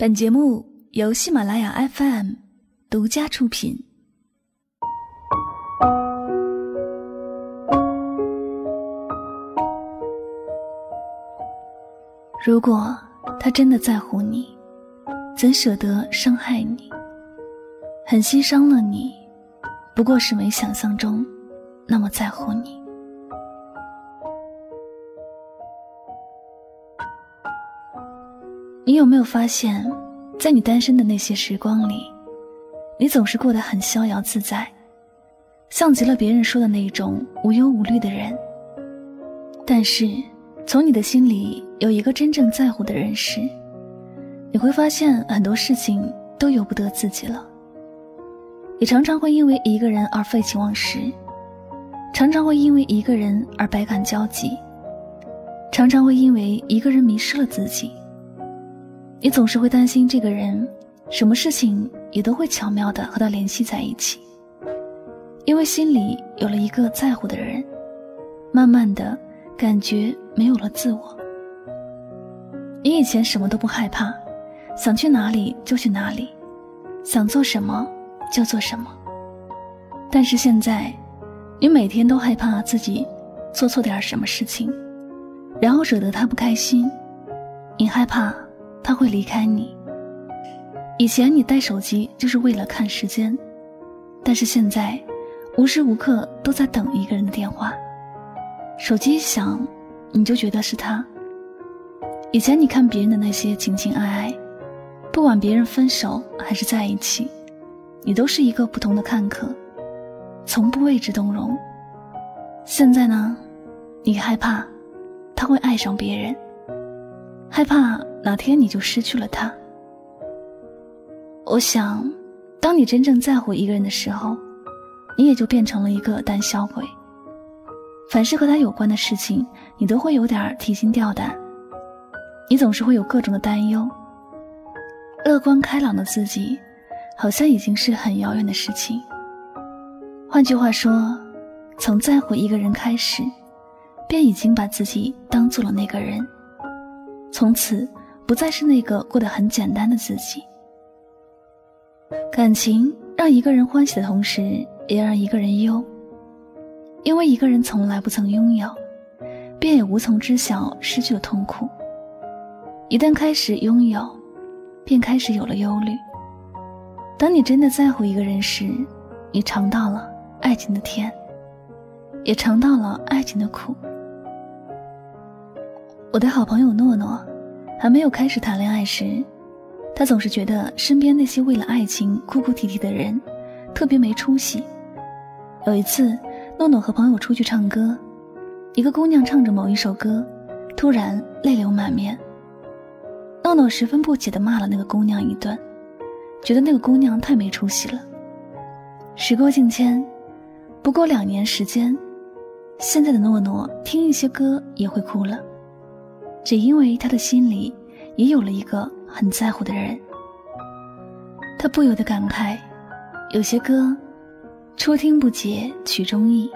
本节目由喜马拉雅 FM 独家出品。如果他真的在乎你，怎舍得伤害你？狠心伤了你，不过是没想象中那么在乎你。你有没有发现，在你单身的那些时光里，你总是过得很逍遥自在，像极了别人说的那种无忧无虑的人。但是，从你的心里有一个真正在乎的人时，你会发现很多事情都由不得自己了。也常常会因为一个人而废寝忘食，常常会因为一个人而百感交集，常常会因为一个人迷失了自己。你总是会担心这个人，什么事情也都会巧妙的和他联系在一起，因为心里有了一个在乎的人，慢慢的感觉没有了自我。你以前什么都不害怕，想去哪里就去哪里，想做什么就做什么，但是现在，你每天都害怕自己做错点什么事情，然后惹得他不开心，你害怕。他会离开你。以前你带手机就是为了看时间，但是现在，无时无刻都在等一个人的电话。手机一响，你就觉得是他。以前你看别人的那些情情爱爱，不管别人分手还是在一起，你都是一个不同的看客，从不为之动容。现在呢，你害怕他会爱上别人。害怕哪天你就失去了他。我想，当你真正在乎一个人的时候，你也就变成了一个胆小鬼。凡是和他有关的事情，你都会有点提心吊胆。你总是会有各种的担忧。乐观开朗的自己，好像已经是很遥远的事情。换句话说，从在乎一个人开始，便已经把自己当做了那个人。从此，不再是那个过得很简单的自己。感情让一个人欢喜的同时，也让一个人忧。因为一个人从来不曾拥有，便也无从知晓失去的痛苦。一旦开始拥有，便开始有了忧虑。当你真的在乎一个人时，你尝到了爱情的甜，也尝到了爱情的苦。我的好朋友诺诺，还没有开始谈恋爱时，他总是觉得身边那些为了爱情哭哭啼啼的人，特别没出息。有一次，诺诺和朋友出去唱歌，一个姑娘唱着某一首歌，突然泪流满面。诺诺十分不解地骂了那个姑娘一顿，觉得那个姑娘太没出息了。时过境迁，不过两年时间，现在的诺诺听一些歌也会哭了。只因为他的心里也有了一个很在乎的人，他不由得感慨：有些歌，初听不解曲中意，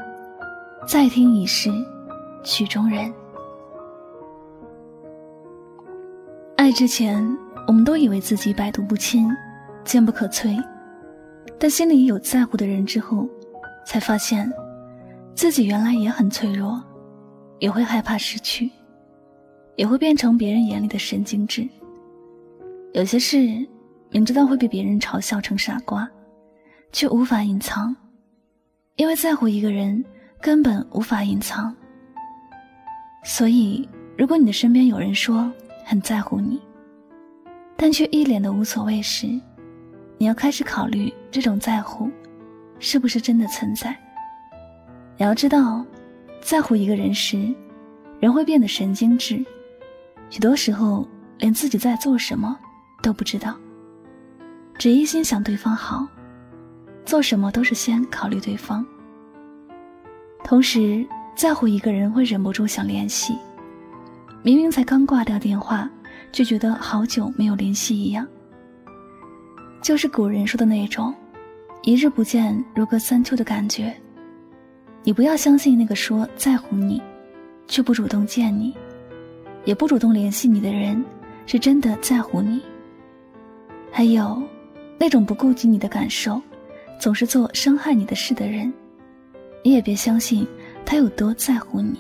再听已是曲中人。爱之前，我们都以为自己百毒不侵，坚不可摧，但心里有在乎的人之后，才发现，自己原来也很脆弱，也会害怕失去。也会变成别人眼里的神经质。有些事明知道会被别人嘲笑成傻瓜，却无法隐藏，因为在乎一个人根本无法隐藏。所以，如果你的身边有人说很在乎你，但却一脸的无所谓时，你要开始考虑这种在乎是不是真的存在。你要知道，在乎一个人时，人会变得神经质。许多时候，连自己在做什么都不知道，只一心想对方好，做什么都是先考虑对方。同时，在乎一个人会忍不住想联系，明明才刚挂掉电话，就觉得好久没有联系一样。就是古人说的那种“一日不见，如隔三秋”的感觉。你不要相信那个说在乎你，却不主动见你。也不主动联系你的人，是真的在乎你，还有那种不顾及你的感受，总是做伤害你的事的人，你也别相信他有多在乎你。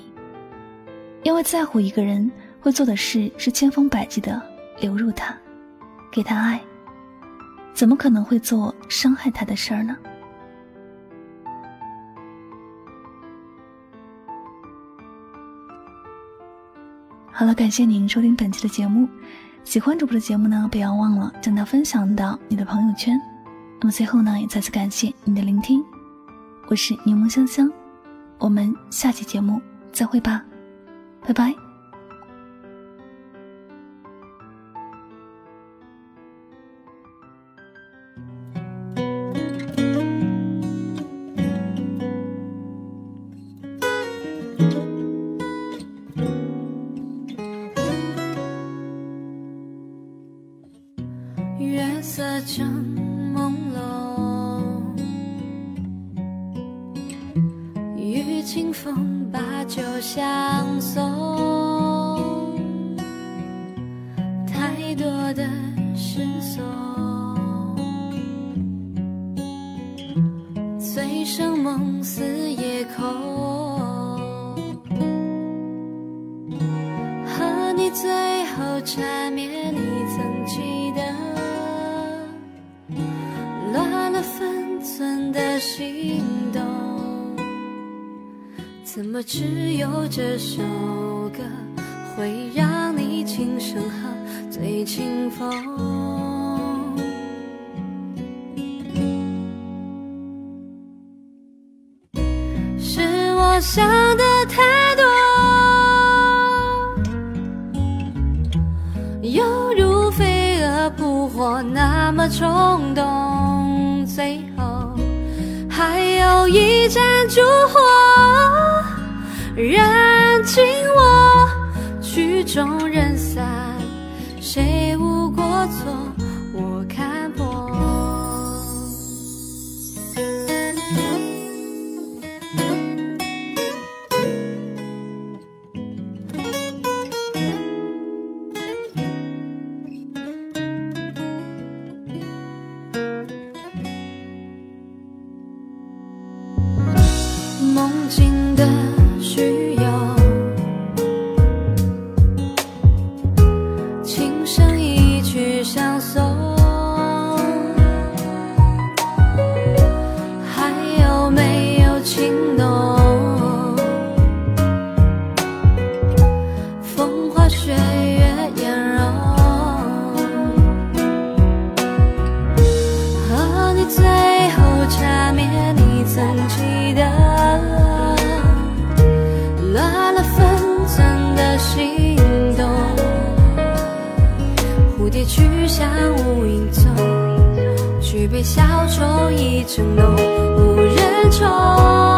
因为在乎一个人会做的事是千方百计的流入他，给他爱，怎么可能会做伤害他的事儿呢？好了，感谢您收听本期的节目。喜欢主播的节目呢，不要忘了将它分享到你的朋友圈。那么最后呢，也再次感谢你的聆听，我是柠檬香香，我们下期节目再会吧，拜拜。风把酒相送，太多的失踪，醉生梦死夜空，和你最后缠绵，你曾记得。乱了分寸的心动，怎么只有这首歌会让你轻声和醉清风？是我想的太多，犹如飞蛾扑火那么冲动。最后有一盏烛火，燃尽我曲终人散，谁无过错？风花雪月颜容和你醉后缠绵你曾记得乱了分寸的心动蝴蝶去向无影踪举杯消愁。意正浓无人宠